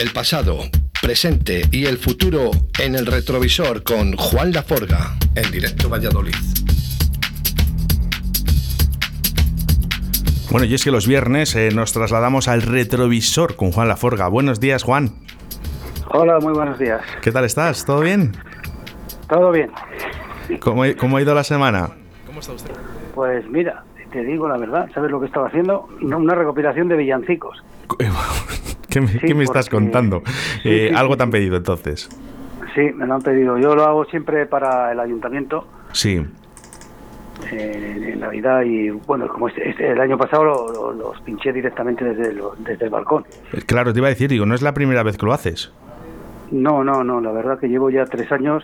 El pasado, presente y el futuro en el retrovisor con Juan Laforga, en directo Valladolid. Bueno, y es que los viernes eh, nos trasladamos al retrovisor con Juan Laforga. Buenos días, Juan. Hola, muy buenos días. ¿Qué tal estás? ¿Todo bien? Todo bien. ¿Cómo, cómo ha ido la semana? Pues mira, te digo la verdad, ¿sabes lo que estaba haciendo? Una recopilación de villancicos. ¿Qué me, Sí, qué me estás contando? Sí, Eh, sí, algo te han pedido entonces. Sí, me lo han pedido. Yo lo hago siempre para el ayuntamiento Sí. eh, en Navidad y bueno, como este, este- el año pasado lo- lo- los pinché directamente desde el, desde el balcón. Eh, Claro, te iba a decir, digo, no es la primera vez que lo haces. No, no, no, la verdad que llevo ya tres años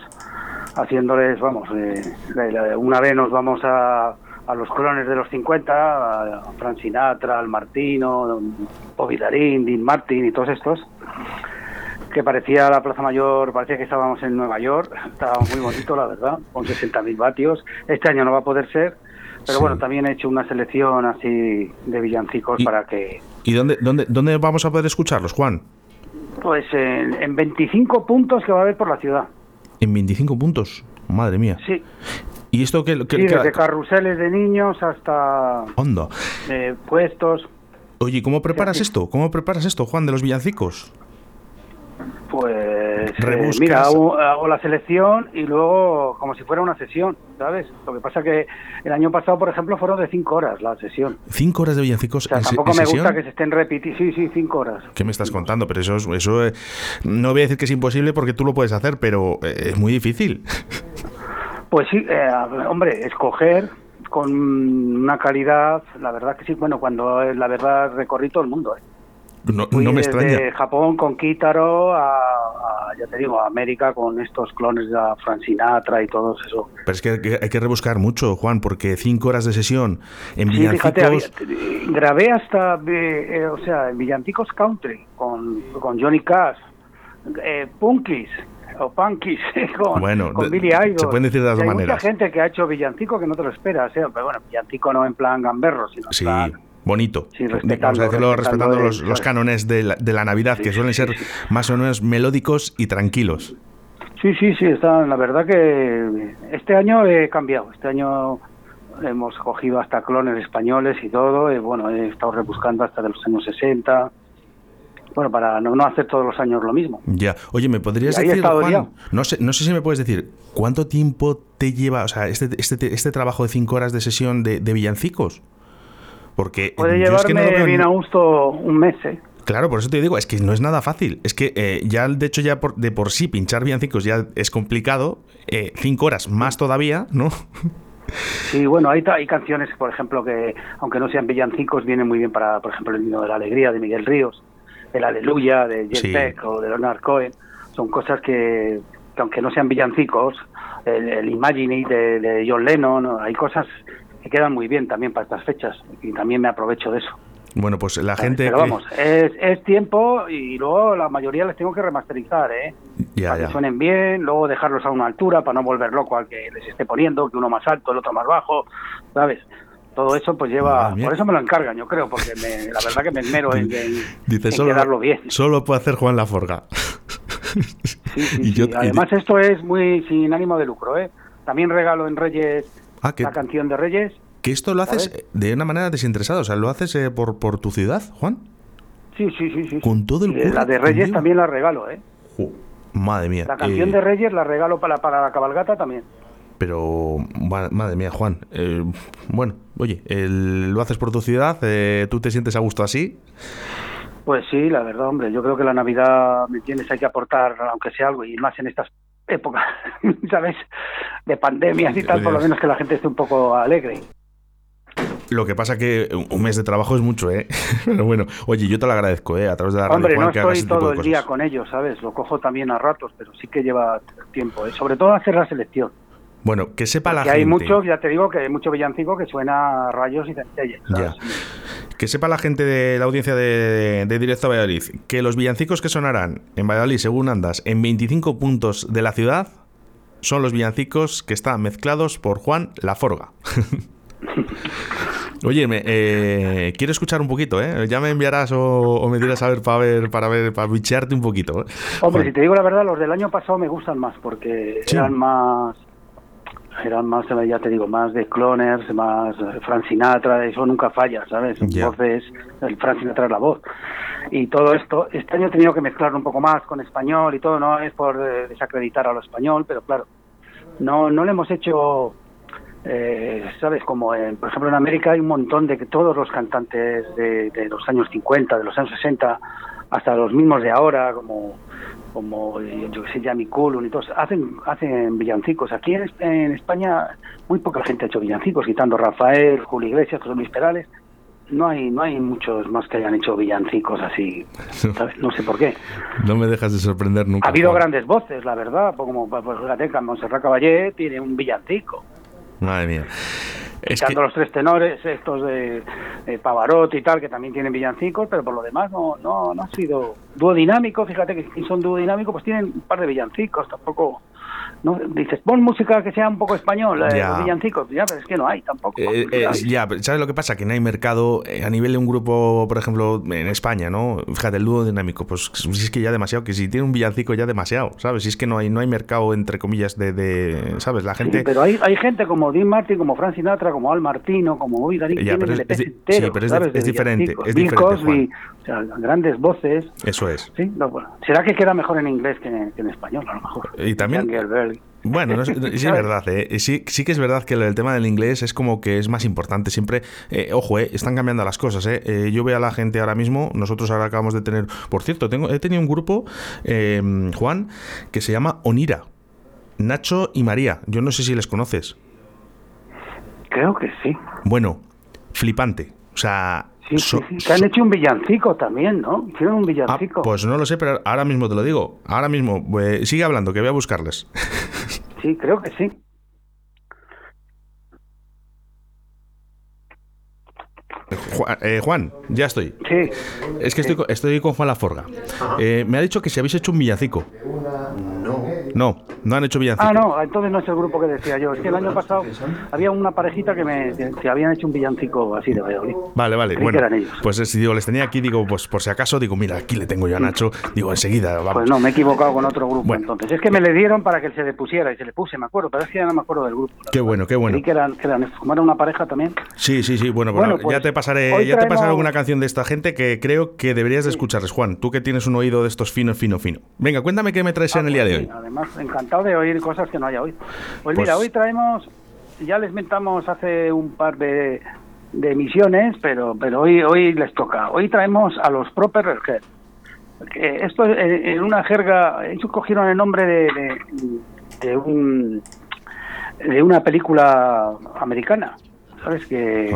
haciéndoles, vamos, eh, una vez nos vamos a, a los clones de los 50, a Frank Sinatra, al Martino, Bobby Darin, Dean Martin y todos estos, que parecía la Plaza Mayor, parecía que estábamos en Nueva York, estaba muy bonito, la verdad, con 60.000 vatios. Este año no va a poder ser, pero Sí. bueno, también he hecho una selección así de villancicos para que, ¿Y dónde, dónde, dónde vamos a poder escucharlos, Juan? pues en, en 25 puntos que va a haber por la ciudad. En 25 puntos. Madre mía. Sí, ¿Y esto qué? qué- Sí, desde carruseles de niños hasta Onda. eh, puestos. Oye, ¿cómo preparas sí. esto? ¿Cómo preparas esto, Juan, de los villancicos? Pues eh, mira, hago, hago la selección y luego como si fuera una sesión, ¿sabes? Lo que pasa que el año pasado, por ejemplo, fueron de cinco horas la sesión. ¿Cinco horas de villancicos O sea, en, tampoco en me sesión? gusta que se estén repitiendo. Sí, sí, cinco horas. ¿Qué me estás contando? Pero eso, es- eso eh, no voy a decir que es imposible porque tú lo puedes hacer, pero eh, es muy difícil. Pues sí, eh, hombre, escoger con una calidad, la verdad que sí, bueno, cuando eh, la verdad recorrí todo el mundo, ¿eh? No, no me desde extraña. Japón con Kitaro a, a, ya te digo, a América con estos clones de la Frank Sinatra y todo eso. Pero es que hay, que rebuscar mucho, Juan, porque cinco horas de sesión en Sí, villancicos... fíjate, grabé hasta, eh, eh, o sea, en Villancicos Country con, con Johnny Cash, eh, Punkis o Punkis con, Bueno, con Billy Idol. se pueden decir de las Y hay maneras. mucha gente que ha hecho Villancico que no te lo esperas, ¿eh? pero bueno, Villancico no en plan gamberro, sino en Sí, plan... bonito. Sí, Vamos respetando- a decirlo respetando, respetando los, los cánones de la, de la Navidad, Sí, que suelen sí, ser más o menos melódicos y tranquilos. Sí, sí, sí, está, la verdad que este año he cambiado, este año hemos cogido hasta clones españoles y todo, y bueno, he estado rebuscando hasta de los años 60, bueno, para no, no hacer todos los años lo mismo. Ya. Oye, ¿me podrías decir, Juan, no sé, no sé si me puedes decir, ¿cuánto tiempo te lleva, o sea, este, este, este trabajo de cinco horas de sesión de, de villancicos? Porque Puede yo es que no llevarme lo veo bien a gusto un mes, ¿eh? Claro, por eso te digo, es que no es nada fácil. Es que eh, ya, de hecho, ya por, de por sí pinchar villancicos ya es complicado. eh, cinco horas más todavía, ¿no? Sí, bueno, hay, hay canciones, por ejemplo, que aunque no sean villancicos, vienen muy bien para, por ejemplo, el himno de la alegría de Miguel Ríos, el Aleluya de Jet Sí. Beck o de Leonard Cohen. Son cosas que, que aunque no sean villancicos, el, el Imagine de, de John Lennon, hay cosas que quedan muy bien también para estas fechas y también me aprovecho de eso. Bueno, pues la gente. Pero vamos, es, es tiempo y luego la mayoría les tengo que remasterizar, ¿eh? Ya, para ya. que suenen bien, luego dejarlos a una altura para no volver loco al que les esté poniendo, que uno más alto, el otro más bajo, ¿sabes? Todo eso pues lleva, por eso me lo encargan, yo creo, porque me- la verdad que me esmero en, en- Dice, en solo, quedarlo bien. solo puede hacer Juan Laforga. Sí, sí, Y sí. yo- y- Además esto es muy sin ánimo de lucro, ¿eh? También regalo en Reyes Ah, que, la canción de Reyes. que esto lo haces ¿Sabes? de una manera desinteresada. O sea, lo haces eh, por, por tu ciudad, Juan. Sí, sí, sí, sí. Con todo el Y La curro de Reyes también la regalo, ¿eh? Madre mía. La canción eh, de Reyes la regalo para, para la cabalgata también. Pero, ma- madre mía, Juan. eh, bueno, oye, el- lo haces por tu ciudad, eh, tú te sientes a gusto así. Pues sí, la verdad, hombre, yo creo que la Navidad, ¿me entiendes? Hay que aportar, aunque sea algo, y más en estas épocas, ¿sabes? De pandemias y tal, por lo menos que la gente esté un poco alegre. Lo que pasa que un mes de trabajo es mucho, ¿eh? Pero bueno, oye, yo te lo agradezco, ¿eh? A través de la radio, Hombre, Juan, no que hagas estoy este todo el día con ellos, ¿sabes? Lo cojo también a ratos, pero sí que lleva tiempo, ¿eh? Sobre todo hacer la selección. Bueno, que sepa la Que hay gente. muchos, ya te digo, que hay mucho villancico que suena a rayos y centellas. Que sepa la gente de la audiencia de, de Directo a Valladolid que los villancicos que sonarán en Valladolid, según andas, en 25 puntos de la ciudad, son los villancicos que están mezclados por Juan Laforga. Oye, me, eh, quiero escuchar un poquito, ¿eh? Ya me enviarás o, me dirás a ver para ver, para ver, para bichearte un poquito. ¿eh? Hombre, si te digo la verdad, los del año pasado me gustan más porque eran más eran más, ya te digo, más de cloners, más Frank Sinatra, eso nunca falla, ¿sabes? Voces, el Frank Sinatra es la voz. Y todo esto, este año he tenido que mezclarlo un poco más con español y todo, no es por eh, desacreditar a lo español, pero claro, no, no le hemos hecho, eh, ¿sabes? Como, por ejemplo, en América hay un montón de que todos los cantantes de, de los años 50, de los años 60, hasta los mismos de ahora, como como eh, yo que sé, Jamie Cullum y todos, hacen, hacen villancicos. Aquí en, España muy poca gente ha hecho villancicos, quitando Rafael, Julio Iglesias, José Luis Perales. No hay, no hay muchos más que hayan hecho villancicos así, no sé por qué. No me dejas de sorprender nunca. Ha habido grandes voces, la verdad, como pues, fíjate que Montserrat Caballé tiene un villancico. Madre mía. Quitando los tres tenores, estos de, Pavarotti y tal, que también tienen villancicos, pero por lo demás no, no, no ha sido dúo dinámico. Fíjate que si son dúo dinámico, pues tienen un par de villancicos, tampoco no dices pon música que sea un poco español eh, villancicos. Ya pero es que no hay tampoco eh, eh, ya sabes lo que pasa que no hay mercado a nivel de un grupo por ejemplo en España no fíjate el dúo dinámico pues si es que ya demasiado que si tiene un villancico ya demasiado sabes si es que no hay no hay mercado entre comillas de, sabes la gente pero hay, hay gente como Dean Martin como Frank Sinatra como Al Martino como Uy Darín ya, pero es, sí, pero es, diferente es Bill Cosby o sea, grandes voces. Eso es. Sí será que queda mejor en inglés que en, español a lo mejor. Y también bueno, sí es verdad, ¿eh? sí, sí que es verdad que el tema del inglés es como que es más importante. Siempre, eh, ojo, eh, están cambiando las cosas. Eh. eh. yo veo a la gente ahora mismo, nosotros ahora acabamos de tener, por cierto, tengo, he tenido un grupo, Juan, que se llama Onira, Nacho y María. Yo no sé si les conoces. Creo que sí. Bueno, flipante. O sea, Sí, sí, sí. han hecho un villancico también, ¿no? Hicieron un villancico. Ah, pues no lo sé, pero ahora mismo te lo digo. Ahora mismo. Pues, sigue hablando, que voy a buscarles. Sí, creo que sí. Eh, Juan, ya estoy. Sí. Es que estoy, estoy con Juan Laforga. Eh, me ha dicho que si habéis hecho un villancico. No. No, han hecho villancico. Ah, no, entonces no es el grupo que decía yo. Es que el año pasado había una parejita que me que habían hecho un villancico así de Valladolid. Vale, vale. bueno, pues si digo, les tenía aquí, digo, pues por si acaso, digo, mira, aquí le tengo yo a Nacho. Digo, enseguida, vamos. Pues no, me he equivocado con otro grupo entonces. Es que me le dieron para que se le pusiera y se le puse, me acuerdo, pero es que ya no me acuerdo del grupo. Qué bueno, qué bueno. Y que eran, que eran, como era una pareja también. Sí, sí, sí. Bueno, pues, ya pues te pasaré, ya te pasaré alguna canción de esta gente que creo que deberías de escucharles, Juan. Tú que tienes un oído de estos fino, fino, fino. Venga, cuéntame qué me traes en el día de ah, hoy. Además, encantado de oír cosas que no haya oído. Pues, mira, pues hoy traemos, ya les mentamos hace un par de, emisiones, pero pero hoy hoy les toca. Hoy traemos a los Proper Head. Esto en una jerga, ellos cogieron el nombre de, de, un de una película americana. ¿Sabes? Que,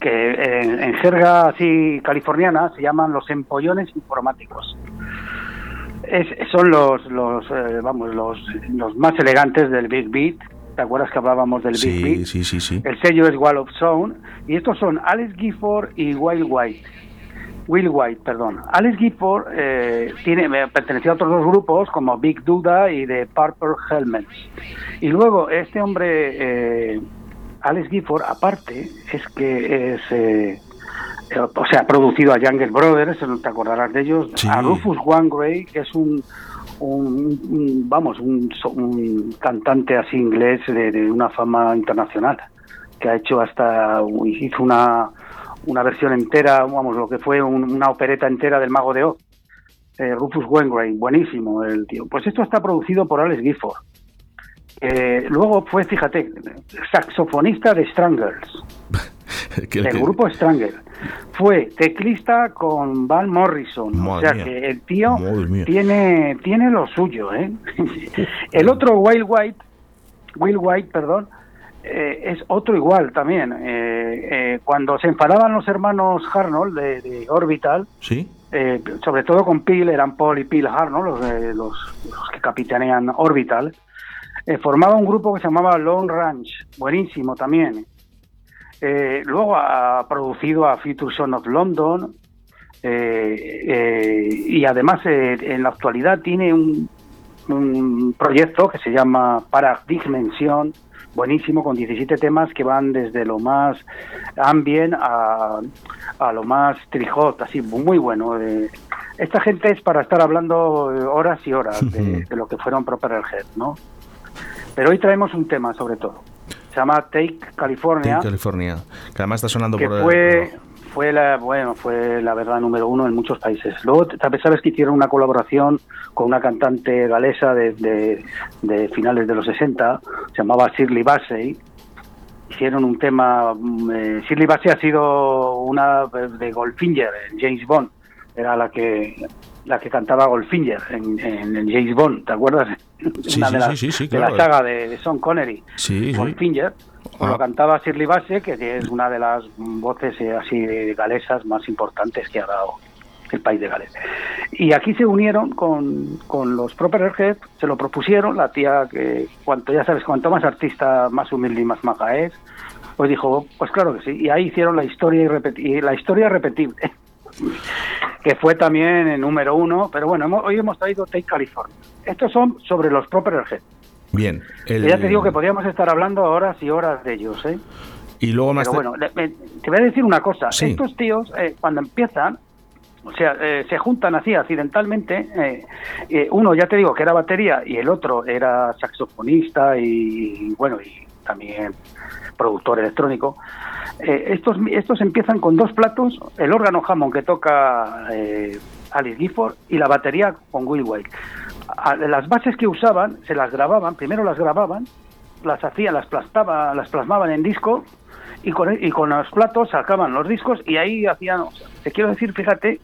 que en, jerga así californiana se llaman los empollones informáticos son los, los eh, vamos, los, los más elegantes del Big Beat. ¿Te acuerdas que hablábamos del Big Beat? Sí, sí, sí. El sello es Wall of Sound. Y estos son Alex Gifford y Will White. Will White, perdón. Alex Gifford eh, tiene, pertenecía a otros dos grupos como Big Duda y The Purple Helmets. Y luego este hombre, eh, Alex Gifford, aparte, es que es eh, o sea, ha producido a Jungle Brothers, te acordarás de ellos, a Rufus Wainwright, que es un, un, vamos, un, cantante así inglés de, una fama internacional, que ha hecho hasta, hizo una, una versión entera, vamos, lo que fue una opereta entera del Mago de Oz. Eh, Rufus Wainwright, buenísimo el tío. Pues esto está producido por Alex Gifford. Eh, luego fue, fíjate, saxofonista de Stranglers. el grupo Stranger. Fue teclista con Van Morrison. o sea que el tío tiene, tiene lo suyo, ¿eh? el otro Will White, Will White, perdón, eh, es otro igual también. Eh, cuando se enfadaban los hermanos Harnold de, Orbital, ¿Sí? sobre todo con Peel, eran Paul y Peel Harnold, los, los, los que capitanean Orbital, formaba un grupo que se llamaba Lone Ranch, buenísimo también. Eh, luego ha producido a Future Son of London eh, eh, y además en la actualidad tiene un, un proyecto que se llama Paradigmension, buenísimo, con 17 temas que van desde lo más ambient a, a lo más trijot, así, muy bueno. esta gente es para estar hablando horas y horas de, lo que fueron Proper Head, ¿no? Pero hoy traemos un tema sobre todo. Se llama Take California. Take California, que además está sonando que por... Fue, fue la bueno fue la verdad número uno en muchos países. Luego sabes que hicieron una colaboración con una cantante galesa de, de, finales de los 60 se llamaba Shirley Bassey. Hicieron un tema mm, eh, Shirley Bassey ha sido una de Goldfinger en James Bond. Era la que la que cantaba Goldfinger en, en, James Bond, ¿te acuerdas? Sí, sí, sí, de la saga de, de Sean Connery. Sí, Goldfinger. Lo ah. cantaba Shirley Bassey, que es una de las voces eh, así galesas más importantes que ha dado el país de Gales. Y aquí se unieron con, con los Proper Head, se lo propusieron, la tía que, cuanto ya sabes, cuanto más artista, más humilde y más maja es, pues dijo, pues claro que sí, y ahí hicieron la historia y la historia repetible, que fue también el número uno, pero bueno, hoy hemos traído Take California. Estos son sobre los Proper Head. Bien. Ya te digo que podríamos estar hablando horas y horas de ellos, ¿eh? Y luego más... Pero bueno, te voy a decir una cosa. Estos tíos, eh, cuando empiezan, o sea, eh, se juntan así accidentalmente. Eh, uno, ya te digo, que era batería y el otro era saxofonista y, bueno, y también productor electrónico. estos, estos empiezan con dos platos, el órgano Hammond que toca Alice Gifford y la batería con Will White las bases que usaban se las grababan, primero las grababan, las hacían, las plastaban, las plasmaban en disco y con, y con los platos sacaban los discos y ahí hacían, te quiero decir, fíjate, eh,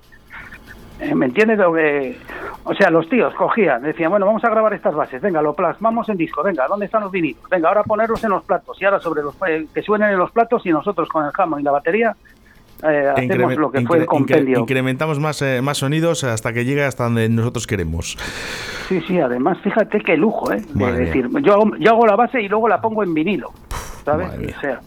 ¿me entiendes lo que...? O sea, los tíos cogían, decían, bueno, vamos a grabar estas bases, venga, lo plasmamos en disco, venga, ¿dónde están los vinilos? Venga, ahora ponerlos en los platos y ahora sobre los eh, que suenen en los platos y nosotros con el jamón y la batería eh, hacemos lo que fue el compendio. incrementamos más, eh, más sonidos hasta que llegue hasta donde nosotros queremos. Sí, sí, además fíjate qué lujo, ¿eh? decir, yo hago, yo hago la base y luego la pongo en vinilo. ¿Sabes? Madre mía.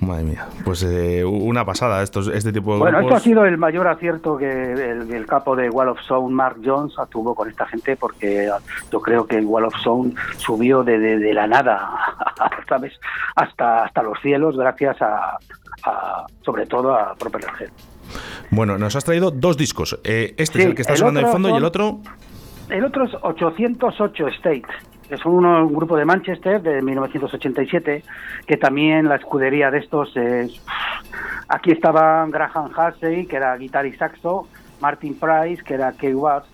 Madre mía. Pues eh, una pasada estos, este tipo de Bueno, esto ha sido el mayor acierto que el, capo de Wall of Sound, Mark Jones, tuvo con esta gente porque yo creo que el Wall of Sound subió de, de, la nada, ¿sabes? Hasta, hasta los cielos gracias a, sobre todo a Propeller Head. Bueno, nos has traído dos discos. Eh, este es el que está sonando el fondo y el otro... El otro es 808 States. Es un, grupo de Manchester de 1987 que también la escudería de estos es... Aquí estaban Graham Halsey, que era guitarra y saxo, Martin Price, que era Key Watts,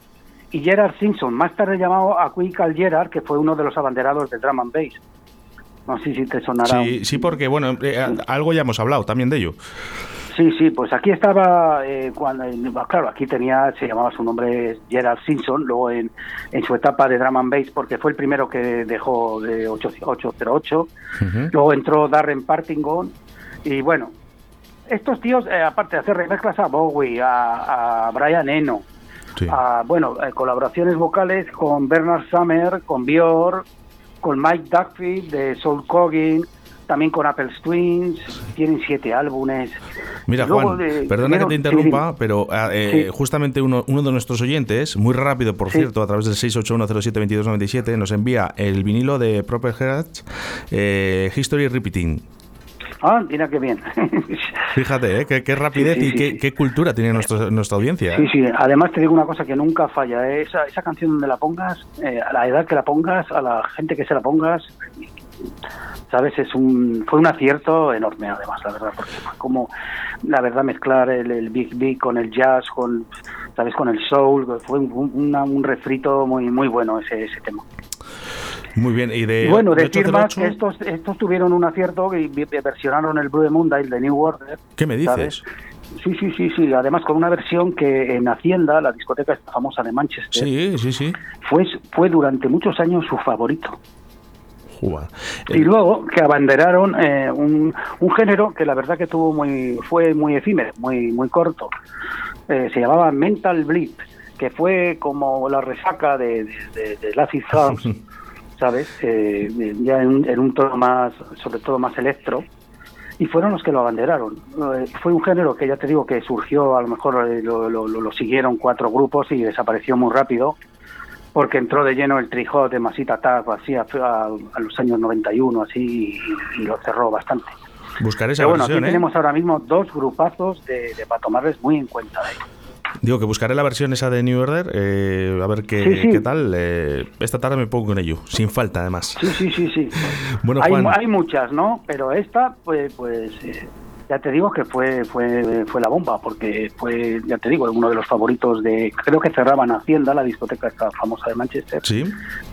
y Gerard Simpson, más tarde llamado a Quickal Gerard, que fue uno de los abanderados del drum and bass. No sé si te sonará. Sí, sí porque, bueno, eh, algo ya hemos hablado también de ello. Sí, sí, pues aquí estaba, eh, cuando, claro, aquí tenía, se llamaba su nombre Gerald Simpson, luego en, en su etapa de drum and bass, porque fue el primero que dejó de 808, luego entró Darren Partingon, y bueno, estos tíos, eh, aparte de hacer remezclas a Bowie, a, Brian Eno, a, bueno, colaboraciones vocales con Bernard Summer, con Björk, con Mike Duckfield de Soul Coggin, también con Apple Twins, tienen siete álbumes. Mira, Juan, perdona que te interrumpa, pero ah, eh, justamente uno, uno, de nuestros oyentes, muy rápido, por cierto, a través del 681072297, nos envía el vinilo de Proper Hertz, eh, History Repeating. Ah, mira qué bien. Fíjate, ¿eh? qué, rapidez y qué, cultura tiene nuestra audiencia. Sí, sí. Además te digo una cosa que nunca falla. ¿eh? Esa, esa canción donde la pongas, eh, a la edad que la pongas, a la gente que se la pongas, sabes es un fue un acierto enorme además la verdad porque fue como la verdad mezclar el, big beat con el jazz con sabes con el soul fue un, un refrito muy muy bueno ese, ese tema muy bien, y de. Bueno, decir más que estos, estos tuvieron un acierto y versionaron el Blue Moonlight de New Order. ¿Qué me dices? Sí, sí, sí, sí. Además, con una versión que en Hacienda, la discoteca famosa de Manchester, sí, sí, sí. Fue, fue durante muchos años su favorito. Y eh, luego que abanderaron eh, un, un, género que la verdad que tuvo muy fue muy efímero, muy muy corto. Eh, se llamaba Mental Bleed, que fue como la resaca de, de, de, Lazy House ¿sabes? Eh, ya en, un tono más, sobre todo más electro, y fueron los que lo abanderaron. Eh, fue un género que ya te digo que surgió, a lo mejor eh, lo, lo, siguieron cuatro grupos y desapareció muy rápido. Porque entró de lleno el trijot de Masita Tag así a, los años 91 así y, lo cerró bastante. Buscar esa Pero bueno, versión, aquí ¿eh? tenemos ahora mismo dos grupazos de, para tomarles muy en cuenta. ¿eh? Digo que buscaré la versión esa de New Order, eh, a ver qué, qué tal. Eh, esta tarde me pongo con ello, sin falta además. Sí, sí, sí, sí. bueno, hay, Juan, hay muchas, ¿no? Pero esta, pues, pues eh, ya te digo que fue fue fue la bomba porque fue ya te digo uno de los favoritos de creo que cerraban Hacienda la discoteca esta famosa de Manchester sí.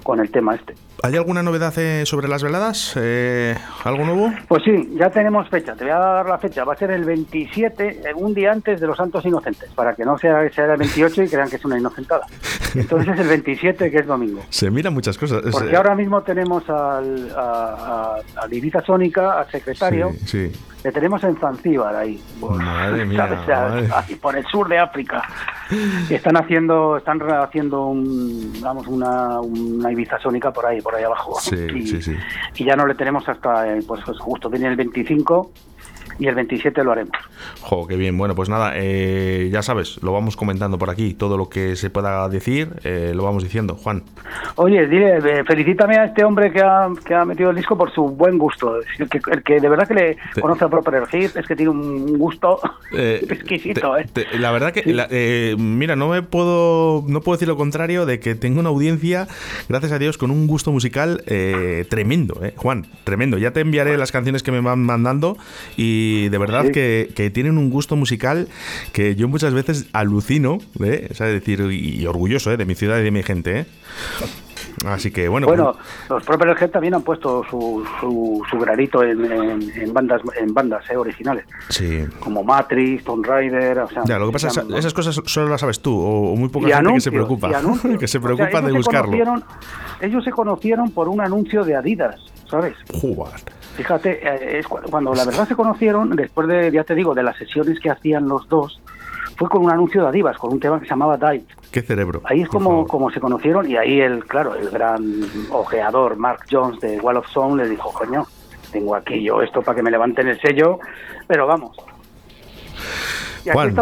con el tema este ¿Hay alguna novedad eh, sobre las veladas? Eh, ¿Algo nuevo? Pues sí, ya tenemos fecha. Te voy a dar la fecha. Va a ser el 27, eh, un día antes de los Santos Inocentes, para que no sea, sea el 28 y crean que es una inocentada. Entonces es el 27, que es domingo. Se miran muchas cosas. Porque ahora mismo tenemos al, a, a, a Sónica, al secretario. Sí, sí. Le tenemos en Zanzíbar ahí. madre mía, Ahí por el sur de África. Están haciendo, están haciendo un, vamos, una, una Ibiza Sónica por ahí, por ahí abajo. Sí, y, sí, sí. y ya no le tenemos hasta, eh, pues, pues justo viene el 25 y el 27 lo haremos. Jo, qué bien. Bueno, pues nada, eh, ya sabes, lo vamos comentando por aquí. Todo lo que se pueda decir, eh, lo vamos diciendo. Juan. Oye, dile, eh, felicítame a este hombre que ha, que ha metido el disco por su buen gusto. El que, el que de verdad que le conoce a Proper Hit es que tiene un gusto exquisito. la verdad que, mira, no me puedo, no puedo decir lo contrario de que tengo una audiencia, gracias a Dios, con un gusto musical tremendo, Juan, tremendo. Ya te enviaré las canciones que me van mandando y y de verdad que, tienen un gusto musical que yo muchas veces alucino, ¿eh? es decir, y, orgulloso ¿eh? de mi ciudad y de mi gente. ¿eh? Así que bueno. Bueno, los propios Head también han puesto su, su, granito en, bandas en bandas eh, originales. Sí. Como Matrix, Tomb Raider. O sea, ya, lo que pasa es que esas cosas solo las sabes tú, o, muy poca gente que se preocupa. que se preocupa de buscarlo. ellos se conocieron por un anuncio de Adidas, ¿sabes? Jugar. Fíjate, eh, es cuando la verdad se conocieron, después de, ya te digo, de las sesiones que hacían los dos, fue con un anuncio de Adivas, con un tema que se llamaba Dive. ¿Qué cerebro? Ahí es como, como se conocieron y ahí el, claro, el gran ojeador Mark Jones de Wall of Sound le dijo, coño, tengo aquí yo esto para que me levanten el sello, pero vamos, Juan,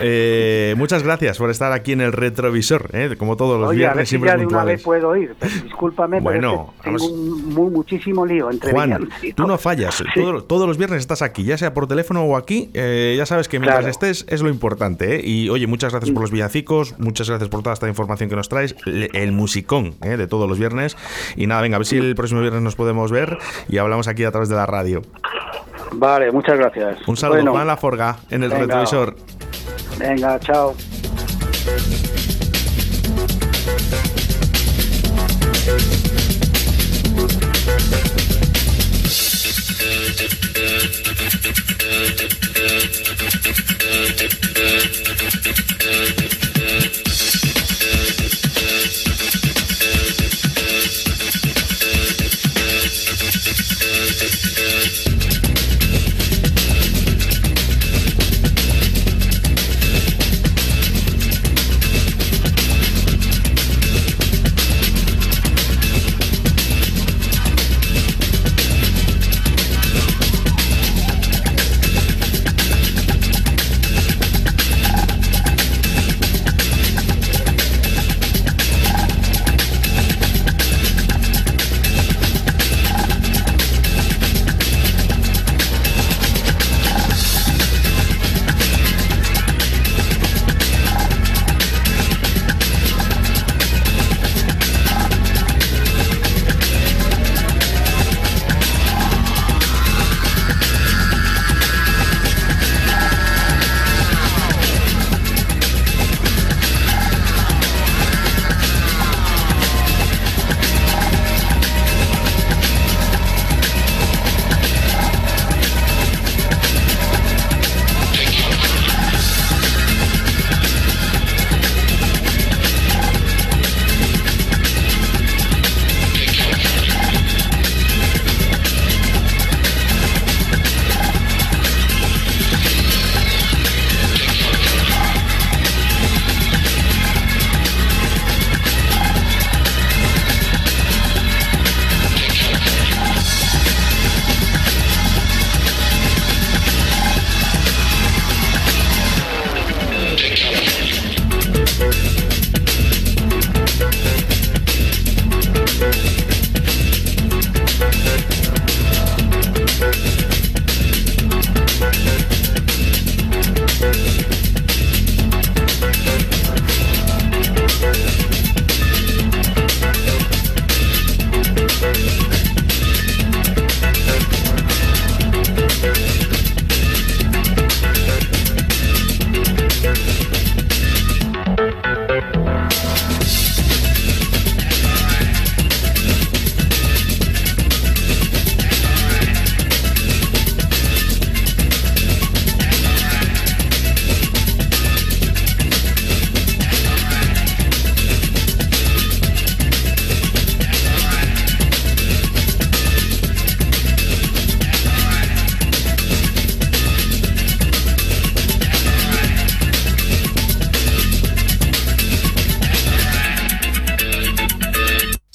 eh, muchas gracias por estar aquí en el retrovisor, eh, como todos los viernes. A ver si siempre ya de una vez puedo ir, pero discúlpame, bueno, pero tengo un, muchísimo lío entre Juan, tú no fallas, todos los viernes estás aquí, ya sea por teléfono o aquí, eh, ya sabes que mientras estés es lo importante. Y oye, muchas gracias por los villancicos, muchas gracias por toda esta información que nos traes, el musicón de todos los viernes. Y nada, venga, a ver si el próximo viernes nos podemos ver y hablamos aquí a través de la radio. Vale, muchas gracias. Un saludo, bueno, Juan Laforga, en el retrovisor. Venga, chao.